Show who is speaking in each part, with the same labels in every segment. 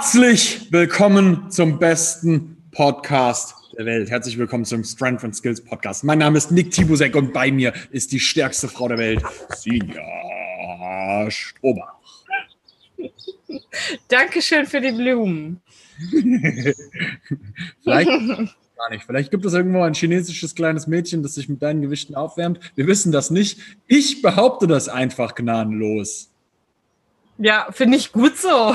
Speaker 1: Herzlich willkommen zum besten Podcast der Welt. Herzlich willkommen zum Strength and Skills Podcast. Mein Name ist Nick Tibusek und bei mir ist die stärkste Frau der Welt, Sinja Strobach.
Speaker 2: Dankeschön für die Blumen.
Speaker 1: Vielleicht gar nicht. Vielleicht gibt es irgendwo ein chinesisches kleines Mädchen, das sich mit deinen Gewichten aufwärmt. Wir wissen das nicht. Ich behaupte das einfach gnadenlos.
Speaker 2: Ja, finde ich gut so.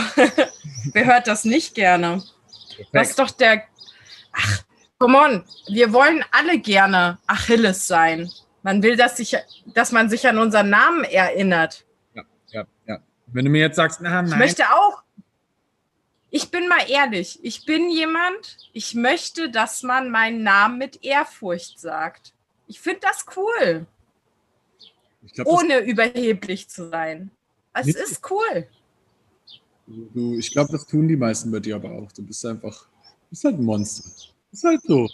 Speaker 2: Wer hört das nicht gerne? Perfekt. Das ist doch der. Ach, come on. Wir wollen alle gerne Achilles sein. Man will, dass, sich, dass man sich an unseren Namen erinnert.
Speaker 1: Ja, ja, ja. Wenn du mir jetzt sagst, na, nein.
Speaker 2: Ich möchte auch. Ich bin mal ehrlich. Ich bin jemand, ich möchte, dass man meinen Namen mit Ehrfurcht sagt. Ich finde das cool. Glaub, ohne das überheblich zu sein. Es nicht? ist cool.
Speaker 1: Du, ich glaube, das tun die meisten bei dir aber auch. Du bist einfach, du bist halt ein Monster. Ist halt so.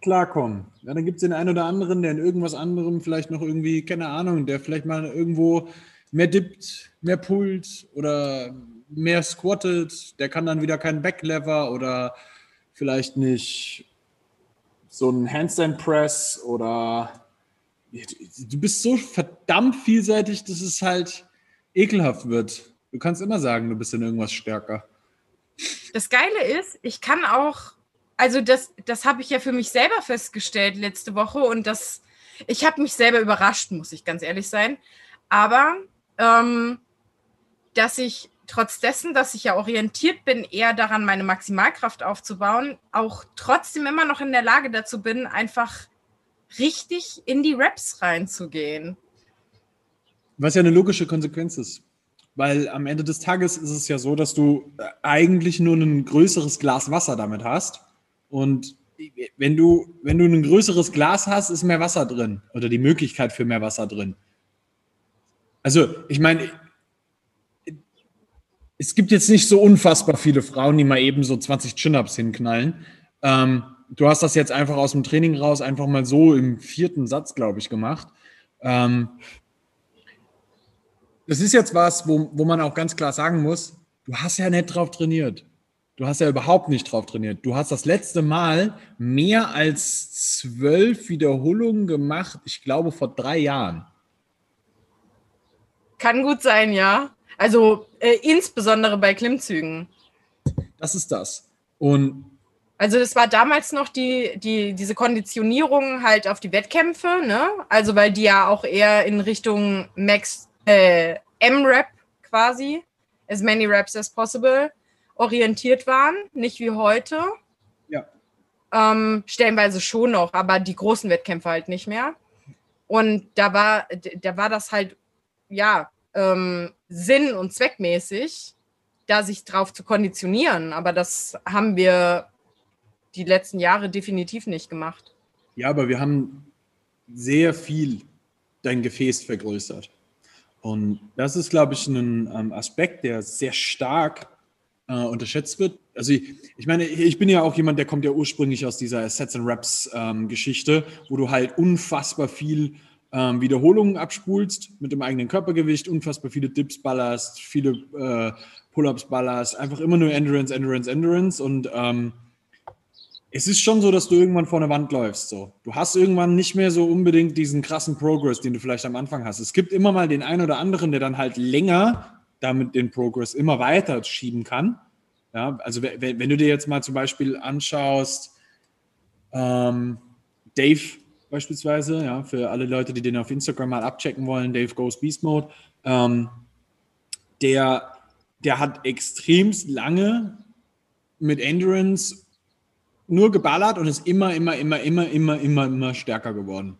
Speaker 1: Klarkommen. Ja, dann gibt es den einen oder anderen, der in irgendwas anderem vielleicht noch irgendwie, keine Ahnung, der vielleicht mal irgendwo mehr dippt, mehr pullt oder mehr squattet. Der kann dann wieder keinen Backlever oder vielleicht nicht so ein Handstand Press oder du bist so verdammt vielseitig, dass es halt ekelhaft wird. Du kannst immer sagen, du bist in irgendwas stärker.
Speaker 2: Das Geile ist, ich kann auch, also das, das habe ich ja für mich selber festgestellt letzte Woche und das, ich habe mich selber überrascht, muss ich ganz ehrlich sein. Aber ähm, dass ich trotz dessen, dass ich ja orientiert bin, eher daran, meine Maximalkraft aufzubauen, auch trotzdem immer noch in der Lage dazu bin, einfach richtig in die Raps reinzugehen.
Speaker 1: Was ja eine logische Konsequenz ist. Weil am Ende des Tages ist es ja so, dass du eigentlich nur ein größeres Glas Wasser damit hast. Und wenn du, wenn du ein größeres Glas hast, ist mehr Wasser drin oder die Möglichkeit für mehr Wasser drin. Also, ich meine, es gibt jetzt nicht so unfassbar viele Frauen, die mal eben so 20 Chin-Ups hinknallen. Ähm, du hast das jetzt einfach aus dem Training raus einfach mal so im vierten Satz, glaube ich, gemacht. Ähm, das ist jetzt was, wo, wo man auch ganz klar sagen muss, du hast ja nicht drauf trainiert. Du hast ja überhaupt nicht drauf trainiert. Du hast das letzte Mal mehr als zwölf Wiederholungen gemacht, ich glaube vor drei Jahren.
Speaker 2: Kann gut sein, ja. Also äh, insbesondere bei Klimmzügen.
Speaker 1: Das ist das. Und
Speaker 2: also das war damals noch die, die, diese Konditionierung halt auf die Wettkämpfe, ne? Also weil die ja auch eher in Richtung Max äh, M-Rap quasi, as many Raps as possible, orientiert waren, nicht wie heute.
Speaker 1: Ja.
Speaker 2: Ähm, stellenweise schon noch, aber die großen Wettkämpfe halt nicht mehr. Und da war, da war das halt, ja, ähm, sinn- und zweckmäßig, da sich drauf zu konditionieren. Aber das haben wir die letzten Jahre definitiv nicht gemacht.
Speaker 1: Ja, aber wir haben sehr viel dein Gefäß vergrößert. Und das ist, glaube ich, ein ähm, Aspekt, der sehr stark äh, unterschätzt wird. Also ich, ich, meine, ich bin ja auch jemand, der kommt ja ursprünglich aus dieser Sets and Raps ähm, Geschichte, wo du halt unfassbar viel ähm, Wiederholungen abspulst mit dem eigenen Körpergewicht, unfassbar viele Dips ballerst, viele äh, Pull-ups ballerst, einfach immer nur Endurance, Endurance, Endurance und ähm, es ist schon so, dass du irgendwann vor eine Wand läufst. So. Du hast irgendwann nicht mehr so unbedingt diesen krassen Progress, den du vielleicht am Anfang hast. Es gibt immer mal den einen oder anderen, der dann halt länger damit den Progress immer weiter schieben kann. Ja, also wenn, du dir jetzt mal zum Beispiel anschaust, ähm, Dave beispielsweise, ja, für alle Leute, die den auf Instagram mal abchecken wollen, Dave Goes Beast Mode, ähm, der, der hat extremst lange mit Endurance nur geballert und ist immer, immer, immer, immer, immer, immer, immer stärker geworden.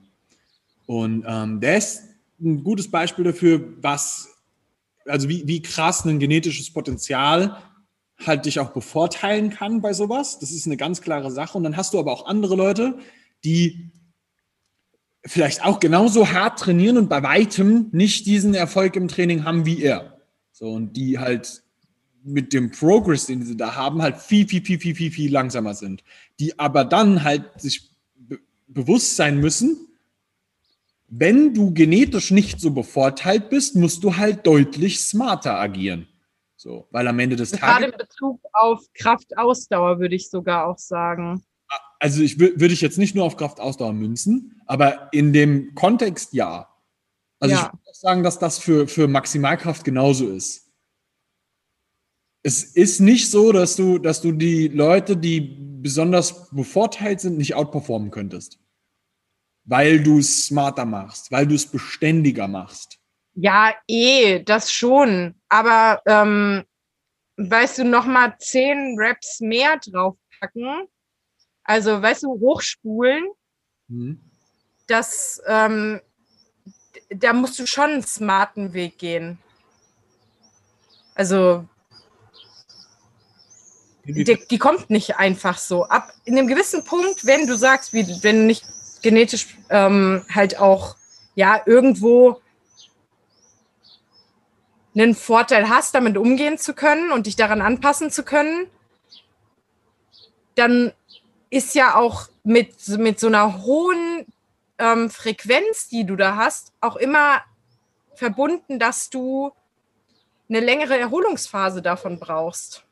Speaker 1: Und ähm, der ist ein gutes Beispiel dafür, was, also wie, wie krass ein genetisches Potenzial halt dich auch bevorteilen kann bei sowas. Das ist eine ganz klare Sache. Und dann hast du aber auch andere Leute, die vielleicht auch genauso hart trainieren und bei weitem nicht diesen Erfolg im Training haben wie er. So, und die halt mit dem Progress, den sie da haben, halt viel, viel, viel, viel, viel, viel langsamer sind. Die aber dann halt sich be bewusst sein müssen, wenn du genetisch nicht so bevorteilt bist, musst du halt deutlich smarter agieren. So, weil am Ende des
Speaker 2: Gerade
Speaker 1: Tages.
Speaker 2: in Bezug auf Kraftausdauer würde ich sogar auch sagen.
Speaker 1: Also ich wür- würde ich jetzt nicht nur auf Kraftausdauer münzen, aber in dem Kontext ja. Also
Speaker 2: Ja.
Speaker 1: ich würde auch sagen, dass das für, für Maximalkraft genauso ist. Es ist nicht so, dass du, dass du die Leute, die besonders bevorteilt sind, nicht outperformen könntest. Weil du es smarter machst, weil du es beständiger machst.
Speaker 2: Ja, eh, das schon. Aber ähm, weißt du, noch mal zehn Reps mehr draufpacken. Also, weißt du, hochspulen,
Speaker 1: Mhm.
Speaker 2: das, ähm, da musst du schon einen smarten Weg gehen. Also, die, die kommt nicht einfach so. Ab in einem gewissen Punkt, wenn du sagst, wie, wenn du nicht genetisch ähm, halt auch ja irgendwo einen Vorteil hast, damit umgehen zu können und dich daran anpassen zu können, dann ist ja auch mit, mit so einer hohen ähm, Frequenz, die du da hast, auch immer verbunden, dass du eine längere Erholungsphase davon brauchst.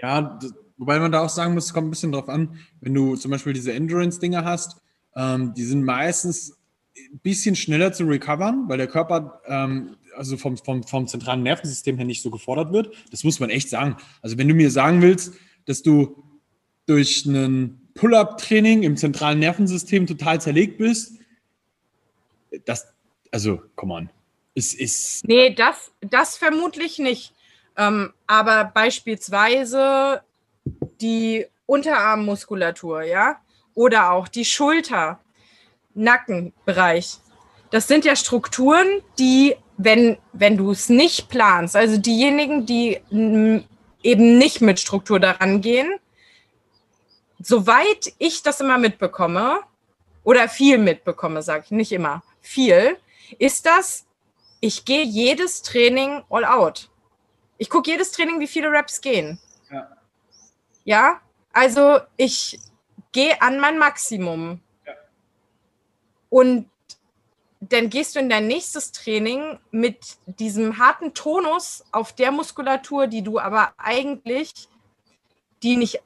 Speaker 1: Ja, wobei man da auch sagen muss, es kommt ein bisschen drauf an, wenn du zum Beispiel diese Endurance-Dinger hast, ähm, die sind meistens ein bisschen schneller zu recovern, weil der Körper ähm, also vom, vom, vom zentralen Nervensystem her nicht so gefordert wird. Das muss man echt sagen. Also wenn du mir sagen willst, dass du durch ein Pull-up-Training im zentralen Nervensystem total zerlegt bist, das, also, come on. Es ist,
Speaker 2: Nee, das, das vermutlich nicht. Ähm, aber beispielsweise die Unterarmmuskulatur, ja, oder auch die Schulter, Nackenbereich. Das sind ja Strukturen, die, wenn, wenn du es nicht planst, also diejenigen, die eben nicht mit Struktur daran gehen, soweit ich das immer mitbekomme, oder viel mitbekomme, sage ich nicht immer, viel, ist das, ich gehe jedes Training all out. Ich gucke jedes Training, wie viele Reps gehen.
Speaker 1: Ja.
Speaker 2: Ja, also ich gehe an mein Maximum.
Speaker 1: Ja.
Speaker 2: Und dann gehst du in dein nächstes Training mit diesem harten Tonus auf der Muskulatur, die du aber eigentlich, die nicht,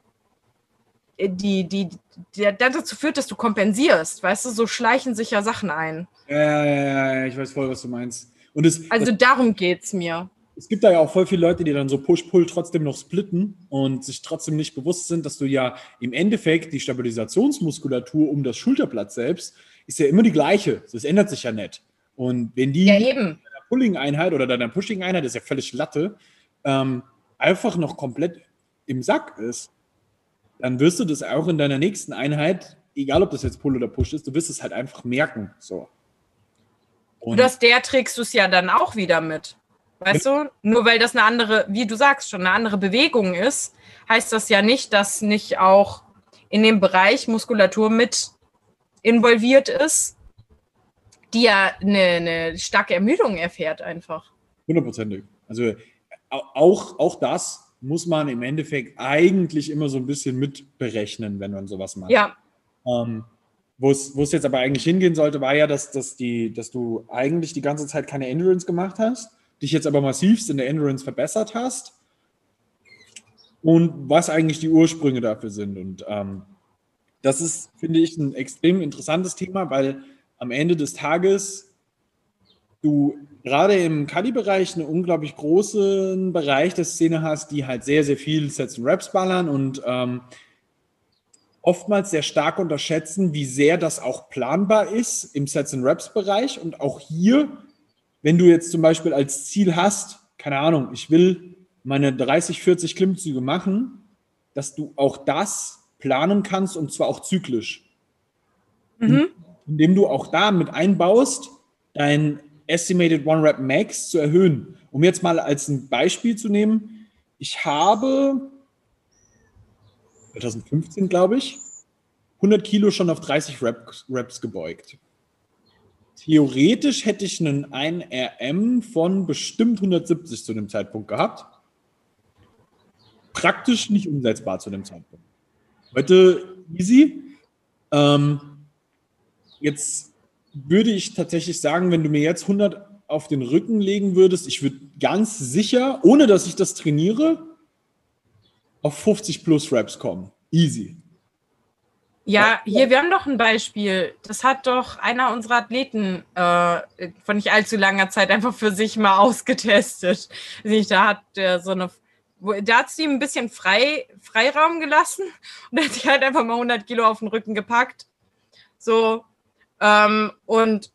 Speaker 2: äh, die, die, die dann dazu führt, dass du kompensierst. Weißt du, so schleichen sich ja Sachen ein.
Speaker 1: ja, ja, ja, ja, ich weiß voll, was du meinst. Und es,
Speaker 2: Also darum geht's mir.
Speaker 1: Es gibt da ja auch voll viele Leute, die dann so Push-Pull trotzdem noch splitten und sich trotzdem nicht bewusst sind, dass du ja im Endeffekt die Stabilisationsmuskulatur um das Schulterblatt selbst ist ja immer die gleiche. Das ändert sich ja nicht. Und wenn die
Speaker 2: Ja,
Speaker 1: deiner Pulling-Einheit oder deiner Pushing-Einheit, das ist ja völlig Latte, ähm, einfach noch komplett im Sack ist, dann wirst du das auch in deiner nächsten Einheit, egal ob das jetzt Pull oder Push ist, du wirst es halt einfach merken. So.
Speaker 2: Und aus der trägst du es ja dann auch wieder mit. Weißt du? Nur weil das eine andere, wie du sagst, schon eine andere Bewegung ist, heißt das ja nicht, dass nicht auch in dem Bereich Muskulatur mit involviert ist, die ja eine, eine starke Ermüdung erfährt einfach.
Speaker 1: Hundertprozentig. Also au- auch, auch das muss man im Endeffekt eigentlich immer so ein bisschen mit berechnen, wenn man sowas macht.
Speaker 2: Ja,
Speaker 1: Ähm, wo es wo es jetzt aber eigentlich hingehen sollte, war ja, dass, dass, die, dass du eigentlich die ganze Zeit keine Endurance gemacht hast, dich jetzt aber massivst in der Endurance verbessert hast und was eigentlich die Ursprünge dafür sind. Und ähm, das ist, finde ich, ein extrem interessantes Thema, weil am Ende des Tages du gerade im Kali-Bereich einen unglaublich großen Bereich der Szene hast, die halt sehr, sehr viel Sets und Raps ballern und ähm, oftmals sehr stark unterschätzen, wie sehr das auch planbar ist im Sets and Reps Bereich und auch hier, wenn du jetzt zum Beispiel als Ziel hast, keine Ahnung, ich will meine 30, 40 Klimmzüge machen, dass du auch das planen kannst und zwar auch zyklisch,
Speaker 2: mhm.
Speaker 1: indem du auch da mit einbaust, dein Estimated One Rep Max zu erhöhen. Um jetzt mal als ein Beispiel zu nehmen, ich habe 2015, glaube ich, 100 Kilo schon auf 30 Reps, Reps gebeugt. Theoretisch hätte ich einen 1RM von bestimmt 170 zu dem Zeitpunkt gehabt. Praktisch nicht umsetzbar zu dem Zeitpunkt. Heute easy. Ähm, jetzt würde ich tatsächlich sagen, wenn du mir jetzt 100 auf den Rücken legen würdest, ich würde ganz sicher, ohne dass ich das trainiere, auf 50 plus Reps kommen. Easy.
Speaker 2: Ja, hier, wir haben doch ein Beispiel. Das hat doch einer unserer Athleten äh, von nicht allzu langer Zeit einfach für sich mal ausgetestet. Da hat der so eine, da hat sie ihm ein bisschen frei, Freiraum gelassen und hat sich halt einfach mal 100 Kilo auf den Rücken gepackt. So, ähm, und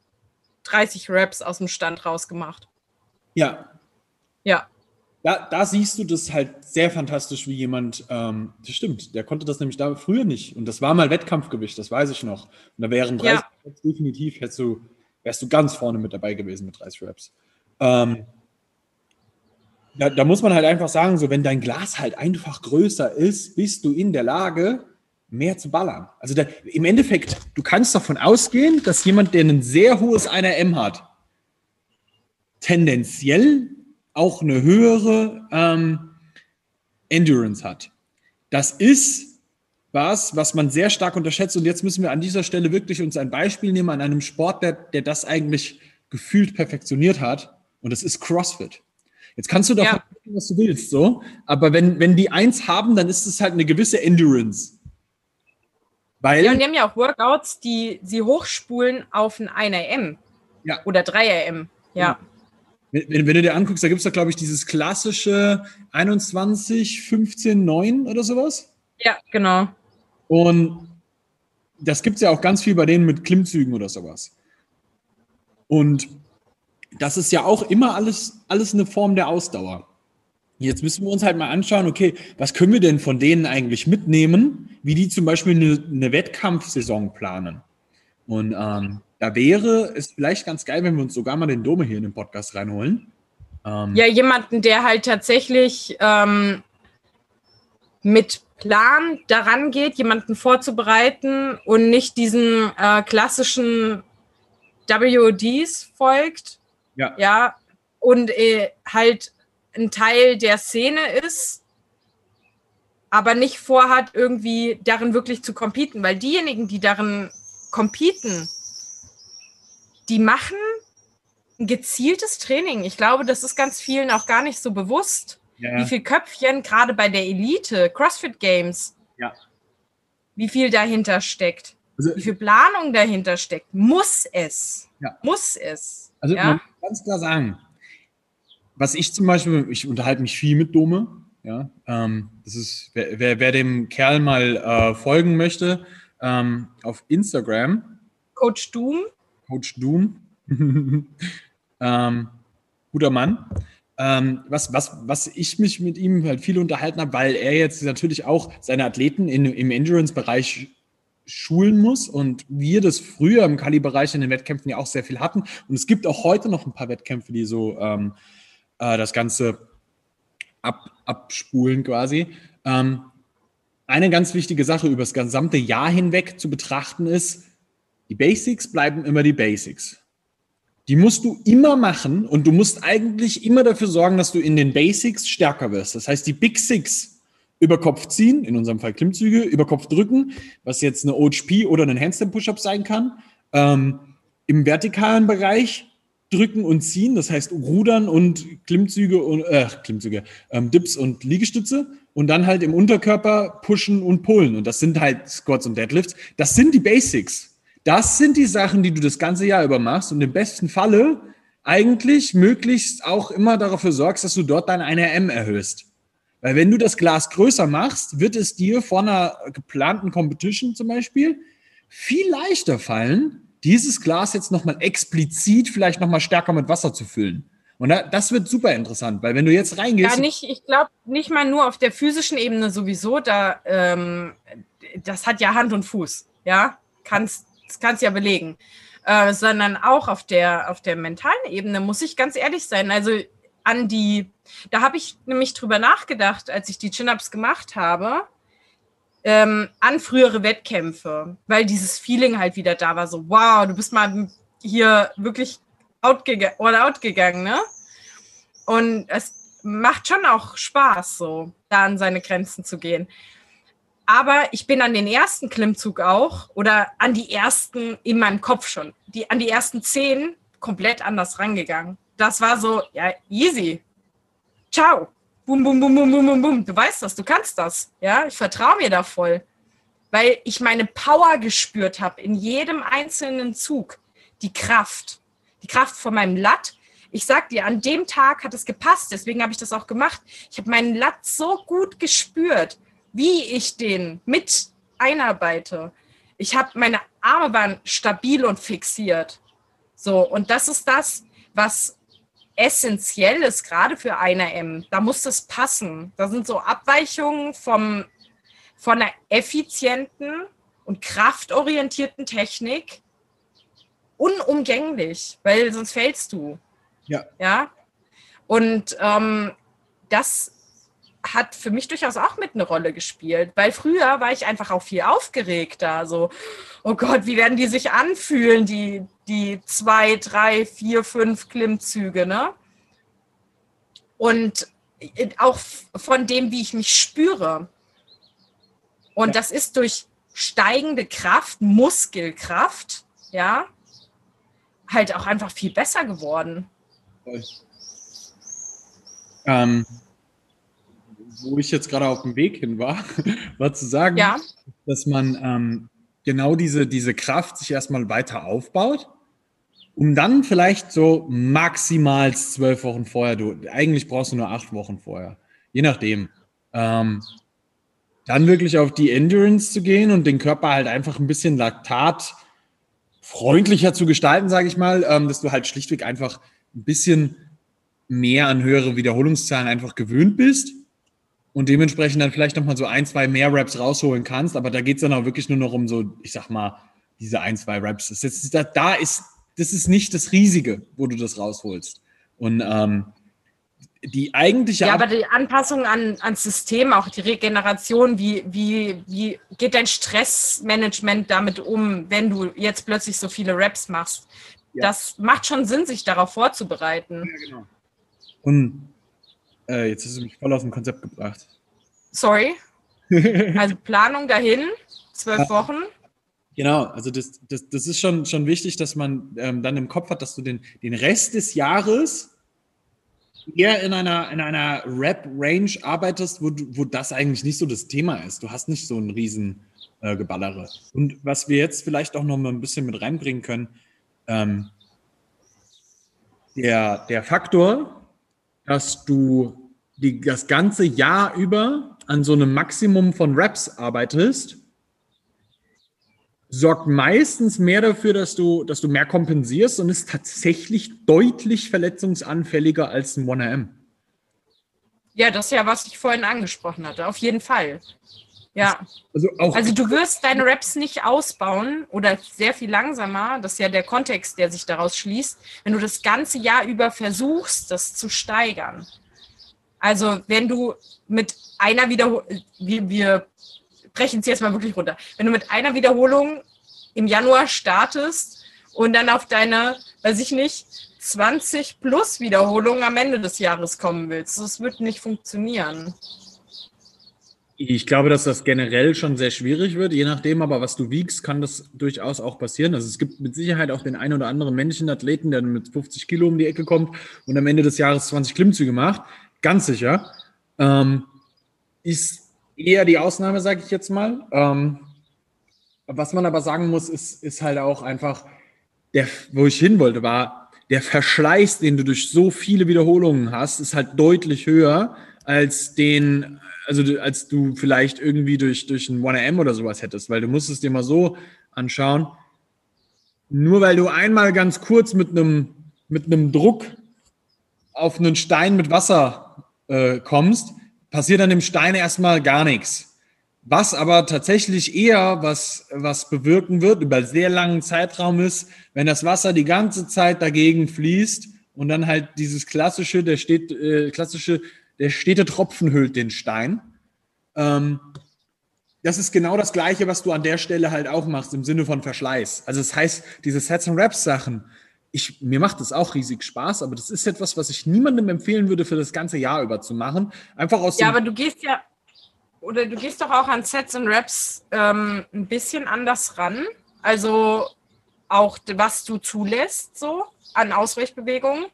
Speaker 2: 30 Raps aus dem Stand rausgemacht.
Speaker 1: Ja.
Speaker 2: Ja
Speaker 1: da, da siehst du das halt sehr fantastisch, wie jemand, ähm, das stimmt, der konnte das nämlich da früher nicht. Und das war mal Wettkampfgewicht, das weiß ich noch. Und da wären 30 ja. Raps definitiv, hättest du, wärst du ganz vorne mit dabei gewesen mit 30 Raps. Ähm, da, da, muss man halt einfach sagen, so wenn dein Glas halt einfach größer ist, bist du in der Lage, mehr zu ballern. Also da, im Endeffekt, du kannst davon ausgehen, dass jemand, der ein sehr hohes 1M hat, tendenziell auch eine höhere ähm, Endurance hat. Das ist was, was man sehr stark unterschätzt. Und jetzt müssen wir an dieser Stelle wirklich uns ein Beispiel nehmen an einem Sport, der, das eigentlich gefühlt perfektioniert hat. Und das ist CrossFit. Jetzt kannst du davon ja. was du willst, so. Aber wenn, wenn die eins haben, dann ist es halt eine gewisse Endurance.
Speaker 2: Weil, ja, und die haben ja auch Workouts, die sie hochspulen auf ein 1RM. Ja. Oder 3RM. Ja.
Speaker 1: Wenn, wenn, du dir anguckst, da gibt es doch, glaube ich, dieses klassische 21, 15, 9 oder sowas.
Speaker 2: Ja, genau.
Speaker 1: Und das gibt es ja auch ganz viel bei denen mit Klimmzügen oder sowas. Und das ist ja auch immer alles, alles eine Form der Ausdauer. Jetzt müssen wir uns halt mal anschauen, okay, was können wir denn von denen eigentlich mitnehmen, wie die zum Beispiel eine, eine Wettkampfsaison planen. Und ähm, da wäre es vielleicht ganz geil, wenn wir uns sogar mal den Dome hier in den Podcast reinholen.
Speaker 2: Ähm, ja, jemanden, der halt tatsächlich ähm, mit Plan daran geht, jemanden vorzubereiten und nicht diesen äh, klassischen WODs folgt. Ja. Ja. Und äh, halt ein Teil der Szene ist, aber nicht vorhat, irgendwie darin wirklich zu competen, weil diejenigen, die darin competen, die machen ein gezieltes Training. Ich glaube, das ist ganz vielen auch gar nicht so bewusst, ja. wie viel Köpfchen gerade bei der Elite, CrossFit Games, ja. wie viel dahinter steckt. Also, wie viel Planung dahinter steckt. Muss es. Ja. Muss es.
Speaker 1: Also man kann ganz klar sagen, was ich zum Beispiel, ich unterhalte mich viel mit Dome. Ja, ähm, das ist, wer, wer, wer, dem Kerl mal äh, folgen möchte, ähm, auf Instagram.
Speaker 2: Coach Doom.
Speaker 1: Coach Doom. ähm, guter Mann. Ähm, was, was, was ich mich mit ihm halt viel unterhalten habe, weil er jetzt natürlich auch seine Athleten in, im Endurance-Bereich schulen muss und wir das früher im Kali-Bereich in den Wettkämpfen ja auch sehr viel hatten. Und es gibt auch heute noch ein paar Wettkämpfe, die so ähm, äh, das Ganze ab, abspulen quasi. Ähm, eine ganz wichtige Sache über das gesamte Jahr hinweg zu betrachten ist, die Basics bleiben immer die Basics. Die musst du immer machen und du musst eigentlich immer dafür sorgen, dass du in den Basics stärker wirst. Das heißt, die Big Six über Kopf ziehen, in unserem Fall Klimmzüge, über Kopf drücken, was jetzt eine OHP oder ein Handstand Push-Up sein kann. Ähm, Im vertikalen Bereich drücken und ziehen, das heißt Rudern und Klimmzüge und äh, Klimmzüge, ähm, Dips und Liegestütze und dann halt im Unterkörper pushen und pullen und das sind halt Squats und Deadlifts. Das sind die Basics. Das sind die Sachen, die du das ganze Jahr über machst und im besten Falle eigentlich möglichst auch immer dafür sorgst, dass du dort dein 1RM erhöhst. Weil wenn du das Glas größer machst, wird es dir vor einer geplanten Competition zum Beispiel viel leichter fallen, dieses Glas jetzt nochmal explizit vielleicht nochmal stärker mit Wasser zu füllen. Und das wird super interessant, weil wenn du jetzt reingehst.
Speaker 2: Ja, nicht, ich glaube nicht mal nur auf der physischen Ebene sowieso, da ähm, das hat ja Hand und Fuß, ja. Kannst das kannst du ja belegen. Äh, sondern auch auf der, auf der mentalen Ebene, muss ich ganz ehrlich sein. Also an die, da habe ich nämlich drüber nachgedacht, als ich die Chin-Ups gemacht habe, ähm, an frühere Wettkämpfe, weil dieses Feeling halt wieder da war, so, wow, du bist mal hier wirklich out, all out gegangen, ne? Und es macht schon auch Spaß, so da an seine Grenzen zu gehen. Aber ich bin an den ersten Klimmzug auch oder an die ersten in meinem Kopf schon, die, an die ersten zehn komplett anders rangegangen. das war so, ja, easy. Ciao. Bum, bum, bum, bum, bum, bum, bum. Du weißt das, du kannst das. Ja, ich vertraue mir da voll. Weil ich meine Power gespürt habe in jedem einzelnen Zug. Die Kraft. Die Kraft von meinem Latt. Ich sag dir, an dem Tag hat es gepasst, deswegen habe ich das auch gemacht. Ich habe meinen Latt so gut gespürt, wie ich den mit einarbeite. Ich habe meine Arme waren stabil und fixiert. So, und das ist das, was essentiell ist, gerade für eine M. Da muss das passen. Da sind so Abweichungen vom, von einer effizienten und kraftorientierten Technik unumgänglich, weil sonst fällst du.
Speaker 1: Ja.
Speaker 2: Ja. Und ähm, das hat für mich durchaus auch mit eine Rolle gespielt, weil früher war ich einfach auch viel aufgeregter. So, oh Gott, wie werden die sich anfühlen, die, die zwei, drei, vier, fünf Klimmzüge, ne? Und auch von dem, wie ich mich spüre. Und ja. das ist durch steigende Kraft, Muskelkraft, ja, halt auch einfach viel besser geworden.
Speaker 1: Ähm, wo ich jetzt gerade auf dem Weg hin war, war zu sagen,
Speaker 2: ja.
Speaker 1: dass man ähm, genau diese, diese Kraft sich erstmal weiter aufbaut, um dann vielleicht so maximal zwölf Wochen vorher, du, eigentlich brauchst du nur acht Wochen vorher, je nachdem, ähm, dann wirklich auf die Endurance zu gehen und den Körper halt einfach ein bisschen Laktat freundlicher zu gestalten, sage ich mal, ähm, dass du halt schlichtweg einfach ein bisschen mehr an höhere Wiederholungszahlen einfach gewöhnt bist und dementsprechend dann vielleicht nochmal so ein, zwei mehr Raps rausholen kannst. Aber da geht es dann auch wirklich nur noch um so, ich sag mal, diese ein, zwei Raps. Das ist, da, da ist, das ist nicht das Riesige, wo du das rausholst. Und ähm, die eigentliche.
Speaker 2: Ja, aber die Anpassung an, ans System, auch die Regeneration, wie, wie, wie geht dein Stressmanagement damit um, wenn du jetzt plötzlich so viele Raps machst? Ja. Das macht schon Sinn, sich darauf vorzubereiten. Ja, genau.
Speaker 1: Und äh, jetzt hast du mich voll aus dem Konzept gebracht.
Speaker 2: Sorry. Also Planung dahin, zwölf Wochen.
Speaker 1: Genau, also das, das, das ist schon, schon wichtig, dass man ähm, dann im Kopf hat, dass du den, den Rest des Jahres eher in einer, in einer Rap-Range arbeitest, wo, du, wo das eigentlich nicht so das Thema ist. Du hast nicht so ein riesen äh, Geballere. Und was wir jetzt vielleicht auch noch mal ein bisschen mit reinbringen können, ähm, der, der Faktor, dass du die, das ganze Jahr über an so einem Maximum von Reps arbeitest, sorgt meistens mehr dafür, dass du, dass du mehr kompensierst und ist tatsächlich deutlich verletzungsanfälliger als ein 1RM.
Speaker 2: Ja, das ist ja, was ich vorhin angesprochen hatte, auf jeden Fall. Ja. Also, also, du wirst deine Raps nicht ausbauen oder sehr viel langsamer. Das ist ja der Kontext, der sich daraus schließt, wenn du das ganze Jahr über versuchst, das zu steigern. Also wenn du mit einer Wiederholung, wir, wir brechen es jetzt mal wirklich runter, wenn du mit einer Wiederholung im Januar startest und dann auf deine, weiß ich nicht, 20 plus Wiederholungen am Ende des Jahres kommen willst, das wird nicht funktionieren.
Speaker 1: Ich glaube, dass das generell schon sehr schwierig wird. Je nachdem aber, was du wiegst, kann das durchaus auch passieren. Also es gibt mit Sicherheit auch den einen oder anderen männlichen Athleten, der mit 50 Kilo um die Ecke kommt und am Ende des Jahres 20 Klimmzüge macht. Ganz sicher. Ähm, ist eher die Ausnahme, sage ich jetzt mal. Ähm, was man aber sagen muss, ist, ist halt auch einfach, der, wo ich hin wollte, war, der Verschleiß, den du durch so viele Wiederholungen hast, ist halt deutlich höher als den also als du vielleicht irgendwie durch, durch ein 1AM oder sowas hättest, weil du musst es dir mal so anschauen. Nur weil du einmal ganz kurz mit einem, mit einem Druck auf einen Stein mit Wasser äh, kommst, passiert an dem Stein erstmal gar nichts. Was aber tatsächlich eher was, was bewirken wird über sehr langen Zeitraum ist, wenn das Wasser die ganze Zeit dagegen fließt und dann halt dieses klassische, der steht, äh, klassische der stete Tropfen hüllt den Stein. Ähm, das ist genau das Gleiche, was du an der Stelle halt auch machst im Sinne von Verschleiß. Also das heißt, diese Sets and Raps Sachen, ich, mir macht das auch riesig Spaß, aber das ist etwas, was ich niemandem empfehlen würde, für das ganze Jahr über zu machen. Einfach aus
Speaker 2: Ja, aber du gehst ja, oder du gehst doch auch an Sets and Raps ähm, ein bisschen anders ran. Also auch was du zulässt, so an Ausweichbewegungen.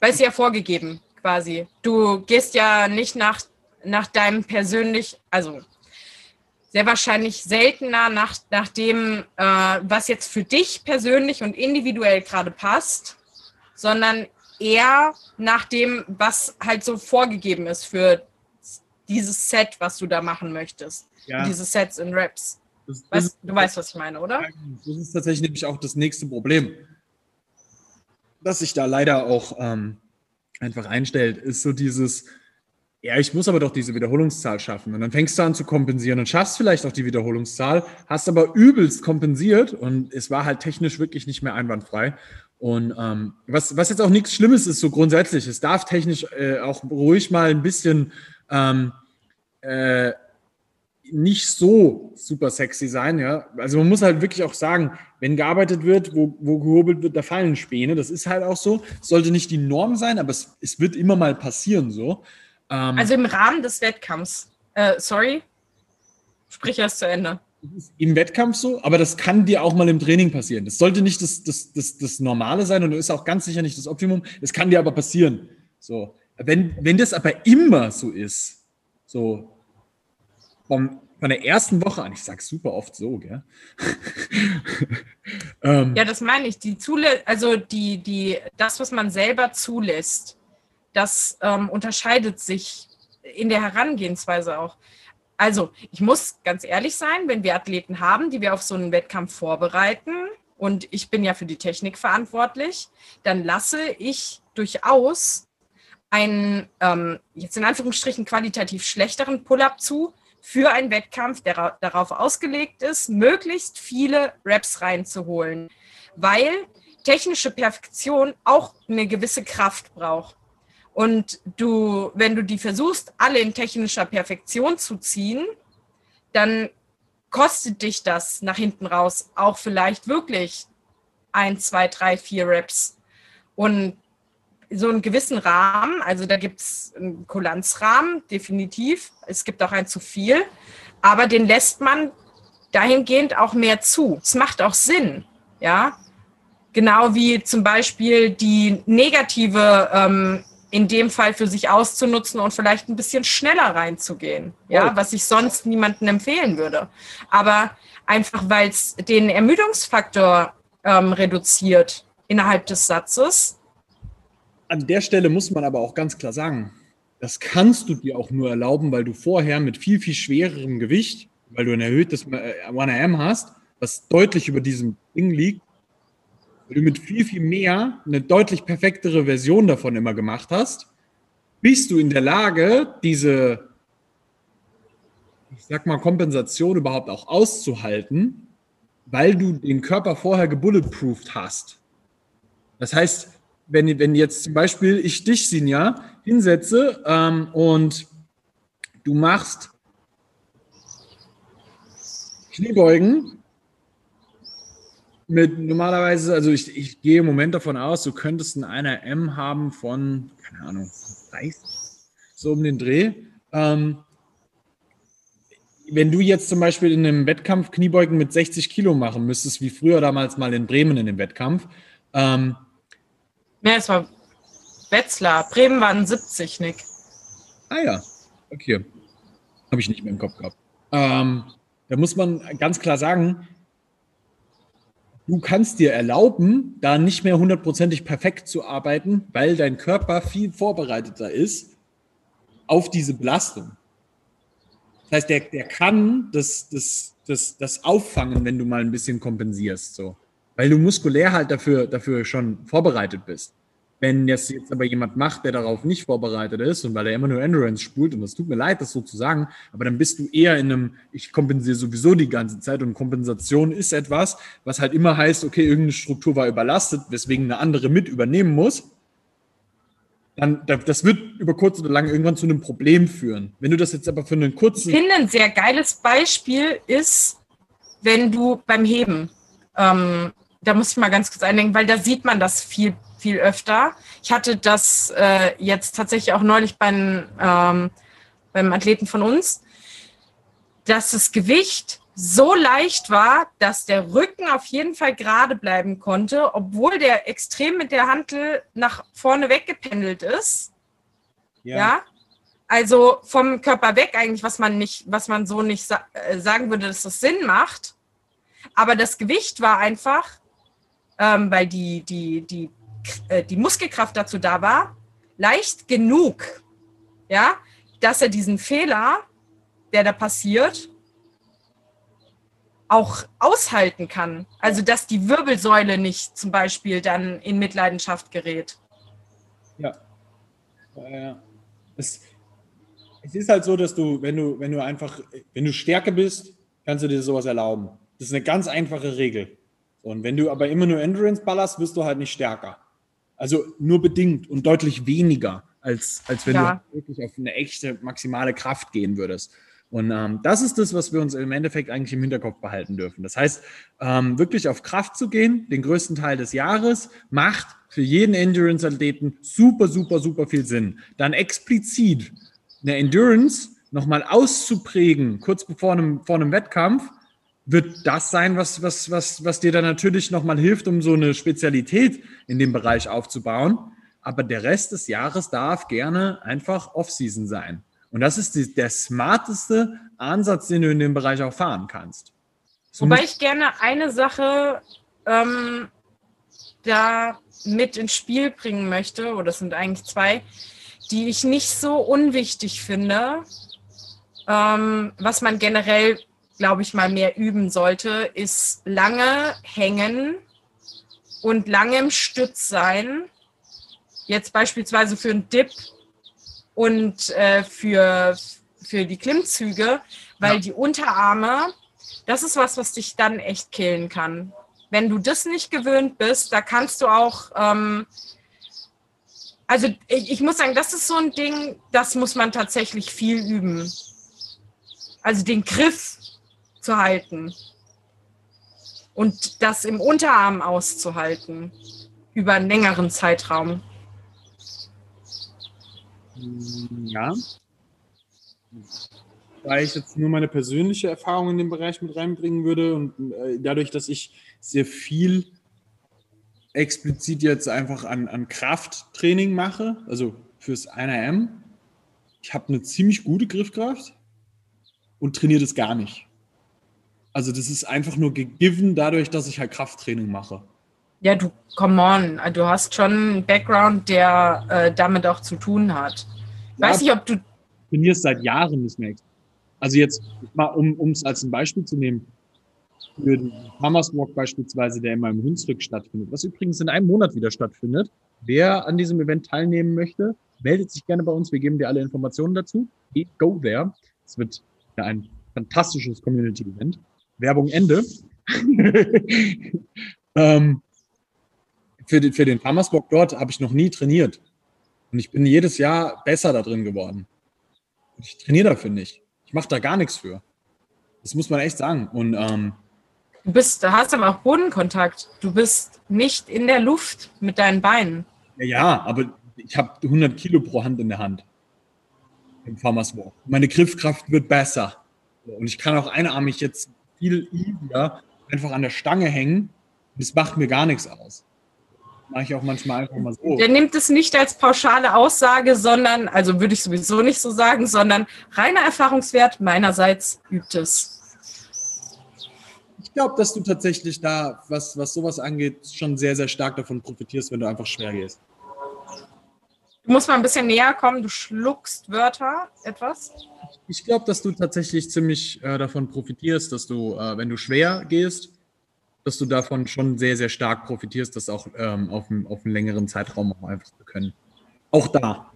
Speaker 2: Weil es ja vorgegeben quasi. Du gehst ja nicht nach, nach deinem persönlich, also sehr wahrscheinlich seltener nach, nach dem, äh, was jetzt für dich persönlich und individuell gerade passt, sondern eher nach dem, was halt so vorgegeben ist für dieses Set, was du da machen möchtest. Ja. Diese Sets in Raps. Das, das weißt, du weißt, was ich meine, oder?
Speaker 1: Das ist tatsächlich nämlich auch das nächste Problem, das sich da leider auch ähm, einfach einstellt, ist so dieses, ja, ich muss aber doch diese Wiederholungszahl schaffen. Und dann fängst du an zu kompensieren und schaffst vielleicht auch die Wiederholungszahl, hast aber übelst kompensiert und es war halt technisch wirklich nicht mehr einwandfrei. Und ähm, was, was jetzt auch nichts Schlimmes ist, so grundsätzlich, es darf technisch äh, auch ruhig mal ein bisschen ähm, äh, nicht so super sexy sein, ja. Also man muss halt wirklich auch sagen, wenn gearbeitet wird, wo, wo gehobelt wird, da fallen Späne. Das ist halt auch so. sollte nicht die Norm sein, aber es, es wird immer mal passieren so.
Speaker 2: Ähm, also im Rahmen des Wettkampfs. Äh, sorry, sprich erst zu Ende.
Speaker 1: Im Wettkampf so, aber das kann dir auch mal im Training passieren. Das sollte nicht das, das, das, das Normale sein und ist auch ganz sicher nicht das Optimum. Es kann dir aber passieren. So. Wenn, wenn das aber immer so ist, so vom, von der ersten Woche an, ich sage super oft so, gell?
Speaker 2: ähm, ja, das meine ich. Die Zule also die, die, das, was man selber zulässt, das ähm, unterscheidet sich in der Herangehensweise auch. Also, ich muss ganz ehrlich sein, wenn wir Athleten haben, die wir auf so einen Wettkampf vorbereiten, und ich bin ja für die Technik verantwortlich, dann lasse ich durchaus einen, ähm, jetzt in Anführungsstrichen, qualitativ schlechteren Pull-up zu für einen Wettkampf, der darauf ausgelegt ist, möglichst viele Reps reinzuholen, weil technische Perfektion auch eine gewisse Kraft braucht. Und du, wenn du die versuchst, alle in technischer Perfektion zu ziehen, dann kostet dich das nach hinten raus auch vielleicht wirklich ein, zwei, drei, vier Reps. Und so einen gewissen Rahmen, also da gibt es einen Kulanzrahmen, definitiv. Es gibt auch ein zu viel, aber den lässt man dahingehend auch mehr zu. Es macht auch Sinn, ja. Genau wie zum Beispiel die negative ähm, in dem Fall für sich auszunutzen und vielleicht ein bisschen schneller reinzugehen, ja, oh. was ich sonst niemandem empfehlen würde. Aber einfach, weil es den Ermüdungsfaktor ähm, reduziert innerhalb des Satzes,
Speaker 1: an der Stelle muss man aber auch ganz klar sagen, das kannst du dir auch nur erlauben, weil du vorher mit viel, viel schwererem Gewicht, weil du ein erhöhtes 1AM äh, hast, was deutlich über diesem Ding liegt, weil du mit viel, viel mehr eine deutlich perfektere Version davon immer gemacht hast, bist du in der Lage, diese, ich sag mal, Kompensation überhaupt auch auszuhalten, weil du den Körper vorher gebulletproofed hast. Das heißt, wenn, wenn jetzt zum Beispiel ich dich, Sinja, hinsetze ähm, und du machst Kniebeugen mit normalerweise, also ich, ich gehe im Moment davon aus, du könntest einen M haben von, keine Ahnung, 30, so um den Dreh. Ähm, wenn du jetzt zum Beispiel in einem Wettkampf Kniebeugen mit 60 Kilo machen müsstest, wie früher damals mal in Bremen in dem Wettkampf, ähm,
Speaker 2: Nee, es war Wetzlar. Bremen waren 70, Nick.
Speaker 1: Ah ja, okay. Habe ich nicht mehr im Kopf gehabt. Ähm, da muss man ganz klar sagen, du kannst dir erlauben, da nicht mehr hundertprozentig perfekt zu arbeiten, weil dein Körper viel vorbereiteter ist auf diese Belastung. Das heißt, der, der kann das, das, das, das auffangen, wenn du mal ein bisschen kompensierst. So weil du muskulär halt dafür, dafür schon vorbereitet bist. Wenn das jetzt aber jemand macht, der darauf nicht vorbereitet ist und weil er immer nur Endurance spult, und das tut mir leid, das so zu sagen, aber dann bist du eher in einem, ich kompensiere sowieso die ganze Zeit und Kompensation ist etwas, was halt immer heißt, okay, irgendeine Struktur war überlastet, weswegen eine andere mit übernehmen muss. Dann, das wird über kurz oder lang irgendwann zu einem Problem führen. Wenn du das jetzt aber für einen kurzen.
Speaker 2: Ich finde, ein sehr geiles Beispiel ist, wenn du beim Heben ähm, da muss ich mal ganz kurz eindenken, weil da sieht man das viel, viel öfter. Ich hatte das äh, jetzt tatsächlich auch neulich beim, ähm, beim Athleten von uns, dass das Gewicht so leicht war, dass der Rücken auf jeden Fall gerade bleiben konnte, obwohl der extrem mit der Hantel nach vorne weggependelt ist. Ja. ja. Also vom Körper weg eigentlich, was man nicht, was man so nicht sa äh, sagen würde, dass das Sinn macht. Aber das Gewicht war einfach, ähm, weil die, die, die, äh, die Muskelkraft dazu da war, leicht genug, ja, dass er diesen Fehler, der da passiert, auch aushalten kann. Also dass die Wirbelsäule nicht zum Beispiel dann in Mitleidenschaft gerät.
Speaker 1: Ja. Es, es ist halt so, dass du, wenn du, wenn du einfach, wenn du stärker bist, kannst du dir sowas erlauben. Das ist eine ganz einfache Regel. Und wenn du aber immer nur Endurance ballerst, wirst du halt nicht stärker. Also nur bedingt und deutlich weniger, als, als wenn ja. du wirklich auf eine echte maximale Kraft gehen würdest. Und ähm, das ist das, was wir uns im Endeffekt eigentlich im Hinterkopf behalten dürfen. Das heißt, ähm, wirklich auf Kraft zu gehen, den größten Teil des Jahres, macht für jeden Endurance-Athleten super, super, super viel Sinn. Dann explizit eine Endurance nochmal auszuprägen, kurz bevor einem, vor einem Wettkampf, wird das sein, was, was, was, was dir dann natürlich nochmal hilft, um so eine Spezialität in dem Bereich aufzubauen. Aber der Rest des Jahres darf gerne einfach Off-Season sein. Und das ist die, der smarteste Ansatz, den du in dem Bereich auch fahren kannst.
Speaker 2: So Wobei ich gerne eine Sache ähm, da mit ins Spiel bringen möchte, oder es sind eigentlich zwei, die ich nicht so unwichtig finde, ähm, was man generell, glaube ich, mal mehr üben sollte, ist lange hängen und lange im Stütz sein. Jetzt beispielsweise für einen Dip und äh, für, für die Klimmzüge, weil ja. die Unterarme, das ist was, was dich dann echt killen kann. Wenn du das nicht gewöhnt bist, da kannst du auch, ähm, also ich, ich muss sagen, das ist so ein Ding, das muss man tatsächlich viel üben. Also den Griff zu halten und das im Unterarm auszuhalten über einen längeren Zeitraum.
Speaker 1: Ja. Da ich jetzt nur meine persönliche Erfahrung in dem Bereich mit reinbringen würde und äh, dadurch, dass ich sehr viel explizit jetzt einfach an, an Krafttraining mache, also fürs 1RM, ich habe eine ziemlich gute Griffkraft und trainiere das gar nicht. Also das ist einfach nur gegeben dadurch, dass ich halt Krafttraining mache.
Speaker 2: Ja, du, come on, du hast schon einen Background, der äh, damit auch zu tun hat. Ich ja, weiß nicht, ob du.
Speaker 1: Trainierst seit Jahren nicht mehr. Also jetzt mal, um es als ein Beispiel zu nehmen, für den Farmers Walk beispielsweise, der immer im Hunsrück stattfindet, was übrigens in einem Monat wieder stattfindet. Wer an diesem Event teilnehmen möchte, meldet sich gerne bei uns. Wir geben dir alle Informationen dazu. Go there. Es wird ja ein fantastisches Community-Event. Werbung Ende. ähm, für, den, für den Farmersbock dort habe ich noch nie trainiert. Und ich bin jedes Jahr besser da drin geworden. Und ich trainiere dafür nicht. Ich mache da gar nichts für. Das muss man echt sagen. Und ähm,
Speaker 2: du bist, du hast aber auch Bodenkontakt. Du bist nicht in der Luft mit deinen Beinen.
Speaker 1: Ja, ja aber ich habe 100 Kilo pro Hand in der Hand im Farmers Walk. Meine Griffkraft wird besser. Und ich kann auch einarmig jetzt viel easier einfach an der Stange hängen. Und es macht mir gar nichts aus mache ich auch manchmal einfach mal so.
Speaker 2: Der nimmt es nicht als pauschale Aussage, sondern, also würde ich sowieso nicht so sagen, sondern reiner Erfahrungswert meinerseits übt es.
Speaker 1: Ich glaube, dass du tatsächlich da, was, was sowas angeht, schon sehr, sehr stark davon profitierst, wenn du einfach schwer gehst.
Speaker 2: Du musst mal ein bisschen näher kommen, du schluckst Wörter etwas.
Speaker 1: Ich glaube, dass du tatsächlich ziemlich äh, davon profitierst, dass du, äh, wenn du schwer gehst, dass du davon schon sehr, sehr stark profitierst, das auch ähm, auf, einen, auf einen längeren Zeitraum auch einfach zu können. Auch da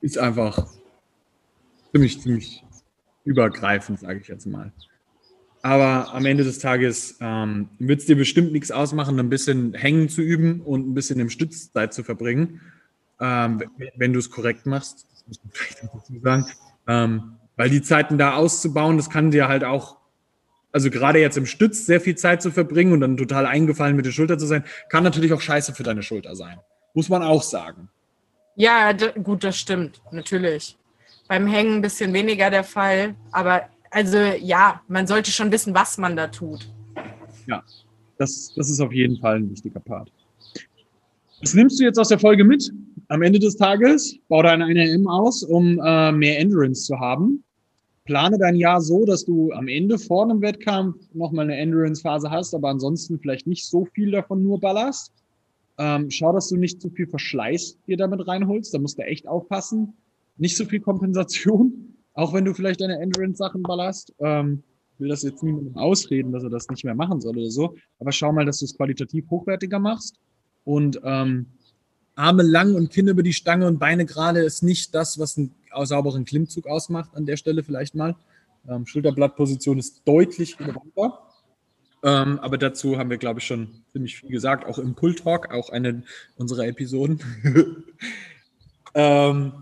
Speaker 1: ist einfach ziemlich, ziemlich übergreifend, sage ich jetzt mal. Aber am Ende des Tages ähm, wird es dir bestimmt nichts ausmachen, ein bisschen hängen zu üben und ein bisschen im Stützzeit zu verbringen, ähm, wenn du es korrekt machst. Das muss man vielleicht dazu sagen. Ähm, weil die Zeiten da auszubauen, das kann dir halt auch also gerade jetzt im Stütz sehr viel Zeit zu verbringen und dann total eingefallen mit der Schulter zu sein, kann natürlich auch scheiße für deine Schulter sein. Muss man auch sagen.
Speaker 2: Ja, gut, das stimmt, natürlich. Beim Hängen ein bisschen weniger der Fall, aber also ja, man sollte schon wissen, was man da tut.
Speaker 1: Ja, das, das ist auf jeden Fall ein wichtiger Part. Was nimmst du jetzt aus der Folge mit? Am Ende des Tages bau deine NRM aus, um äh, mehr Endurance zu haben. Plane dein Jahr so, dass du am Ende vor einem Wettkampf nochmal eine Endurance-Phase hast, aber ansonsten vielleicht nicht so viel davon nur ballerst. Ähm, schau, dass du nicht zu viel Verschleiß dir damit reinholst. Da musst du echt aufpassen. Nicht so viel Kompensation, auch wenn du vielleicht deine Endurance-Sachen ballerst. Ähm, will das jetzt niemandem ausreden, dass er das nicht mehr machen soll oder so. Aber schau mal, dass du es qualitativ hochwertiger machst. Und ähm, Arme lang und Kinn über die Stange und Beine gerade ist nicht das, was einen sauberen Klimmzug ausmacht an der Stelle vielleicht mal. Ähm, Schulterblattposition ist deutlich relevanter. Ähm, aber dazu haben wir, glaube ich, schon ziemlich viel gesagt, auch im Pull Talk, auch eine unserer Episoden. ähm,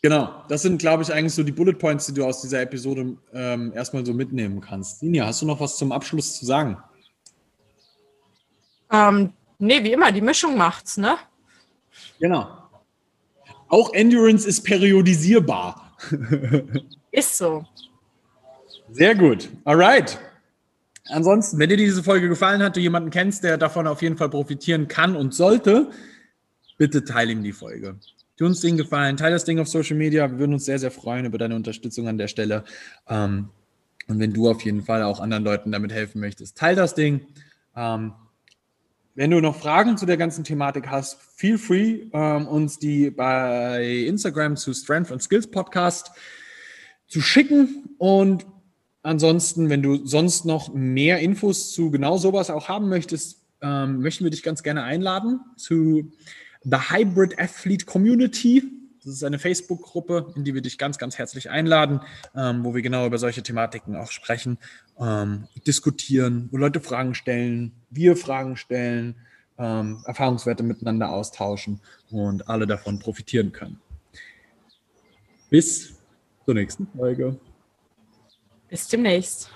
Speaker 1: genau, das sind, glaube ich, eigentlich so die Bullet Points, die du aus dieser Episode ähm, erstmal so mitnehmen kannst. Sinja, hast du noch was zum Abschluss zu sagen?
Speaker 2: Ähm, nee, wie immer, die Mischung macht's, ne?
Speaker 1: Genau. Auch Endurance ist periodisierbar.
Speaker 2: ist so.
Speaker 1: Sehr gut. Alright. Ansonsten, wenn dir diese Folge gefallen hat, du jemanden kennst, der davon auf jeden Fall profitieren kann und sollte, bitte teile ihm die Folge. Tu uns den Gefallen, teile das Ding auf Social Media. Wir würden uns sehr, sehr freuen über deine Unterstützung an der Stelle. Ähm, und wenn du auf jeden Fall auch anderen Leuten damit helfen möchtest, teile das Ding. Wenn du noch Fragen zu der ganzen Thematik hast, feel free, ähm, uns die bei Instagram zu Strength and Skills Podcast zu schicken. Und ansonsten, wenn du sonst noch mehr Infos zu genau sowas auch haben möchtest, ähm, möchten wir dich ganz gerne einladen zu The Hybrid Athlete Community. Das ist eine Facebook-Gruppe, in die wir dich ganz, ganz herzlich einladen, ähm, wo wir genau über solche Thematiken auch sprechen, ähm, diskutieren, wo Leute Fragen stellen, wir Fragen stellen, ähm, Erfahrungswerte miteinander austauschen und alle davon profitieren können. Bis zur nächsten Folge.
Speaker 2: Bis demnächst.